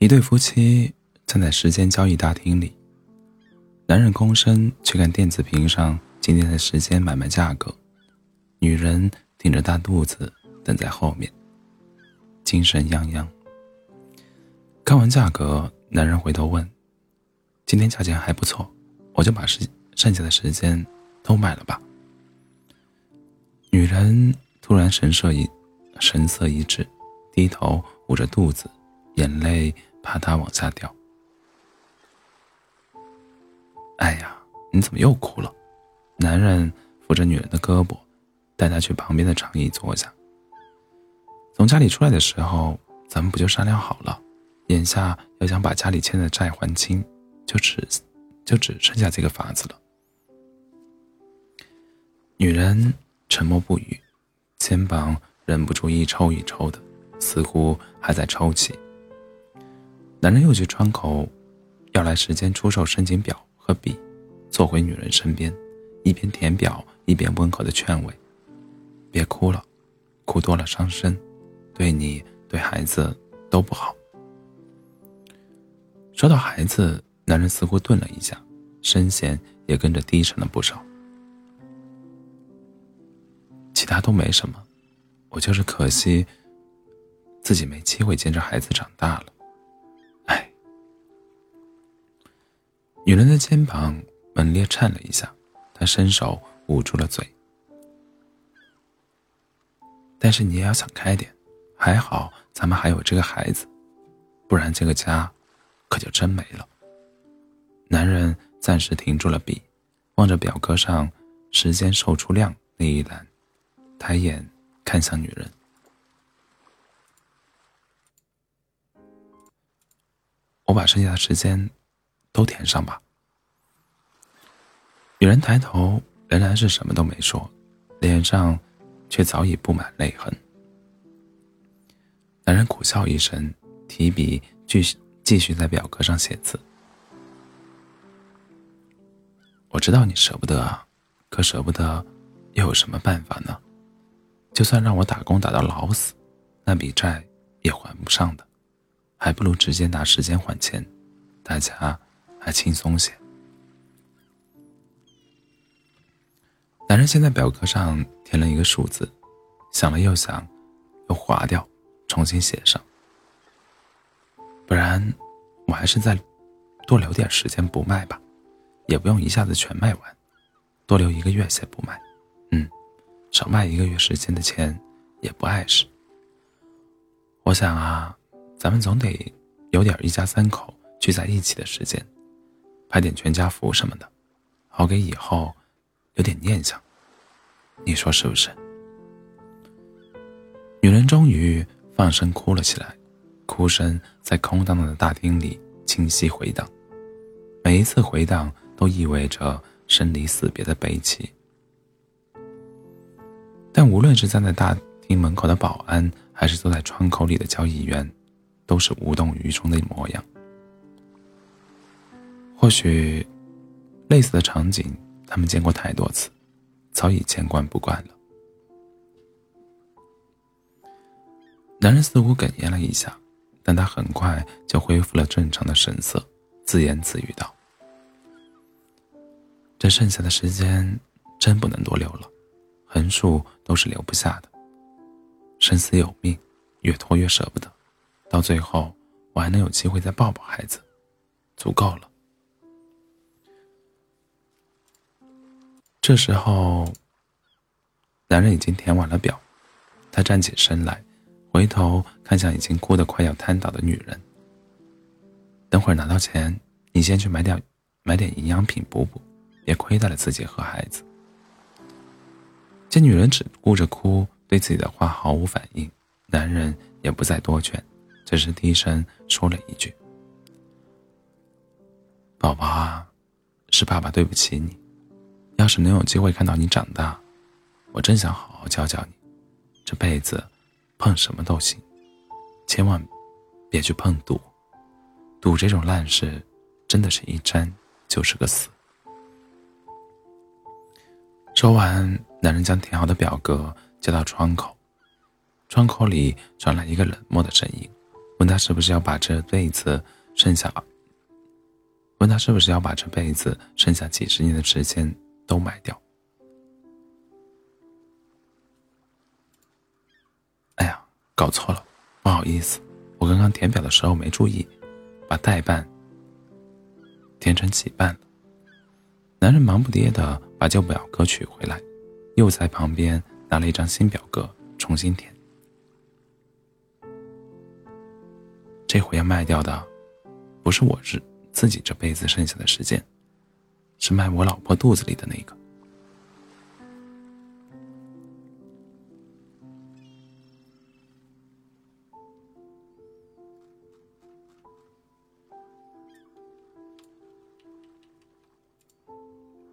一对夫妻站在时间交易大厅里，男人躬身去看电子屏上今天的时间买卖价格，女人挺着大肚子等在后面，精神泱泱。看完价格，男人回头问：“今天价钱还不错，我就把时剩下的时间都买了吧。”女人突然神色一神色一滞，低头捂着肚子，眼泪怕他往下掉。哎呀，你怎么又哭了？男人扶着女人的胳膊，带她去旁边的长椅坐下。从家里出来的时候，咱们不就商量好了？眼下要想把家里欠的债还清，就只就只剩下这个法子了。女人。沉默不语，肩膀忍不住一抽一抽的，似乎还在抽泣。男人又去窗口要来时间出售申请表和笔，坐回女人身边，一边填表一边温和的劝慰：“别哭了，哭多了伤身，对你对孩子都不好。”说到孩子，男人似乎顿了一下，声线也跟着低沉了不少。其他都没什么，我就是可惜自己没机会见着孩子长大了。女人的肩膀猛烈颤了一下，她伸手捂住了嘴。但是你也要想开点，还好咱们还有这个孩子，不然这个家可就真没了。男人暂时停住了笔，望着表格上时间售出量那一栏。抬眼看向女人，我把剩下的时间都填上吧。女人抬头，仍然是什么都没说，脸上却早已布满泪痕。男人苦笑一声，提笔继续继续在表格上写字。我知道你舍不得啊，可舍不得，又有什么办法呢？就算让我打工打到老死，那笔债也还不上的，还不如直接拿时间还钱，大家还轻松些。男人先在表格上填了一个数字，想了又想，又划掉，重新写上。不然，我还是再多留点时间不卖吧，也不用一下子全卖完，多留一个月先不卖。嗯少卖一个月时间的钱，也不碍事。我想啊，咱们总得有点一家三口聚在一起的时间，拍点全家福什么的，好给以后有点念想。你说是不是？女人终于放声哭了起来，哭声在空荡荡的大厅里清晰回荡，每一次回荡都意味着生离死别的悲戚。但无论是站在大厅门口的保安，还是坐在窗口里的交易员，都是无动于衷的模样。或许，类似的场景他们见过太多次，早已见惯不惯了。男人似乎哽咽了一下，但他很快就恢复了正常的神色，自言自语道：“这剩下的时间，真不能多留了。”横竖都是留不下的。生死有命，越拖越舍不得，到最后我还能有机会再抱抱孩子，足够了。这时候，男人已经填完了表，他站起身来，回头看向已经哭得快要瘫倒的女人。等会儿拿到钱，你先去买点买点营养品补补，别亏待了自己和孩子。见女人只顾着哭，对自己的话毫无反应，男人也不再多劝，只是低声说了一句：“宝宝啊，是爸爸对不起你。要是能有机会看到你长大，我真想好好教教你。这辈子，碰什么都行，千万别去碰赌。赌这种烂事，真的是一沾就是个死。”说完，男人将填好的表格交到窗口，窗口里传来一个冷漠的声音：“问他是不是要把这辈子剩下，问他是不是要把这辈子剩下几十年的时间都卖掉。哎呀，搞错了，不好意思，我刚刚填表的时候没注意，把代办填成起办了。男人忙不迭的把旧表格取回来，又在旁边拿了一张新表格重新填。这回要卖掉的，不是我日自己这辈子剩下的时间，是卖我老婆肚子里的那个。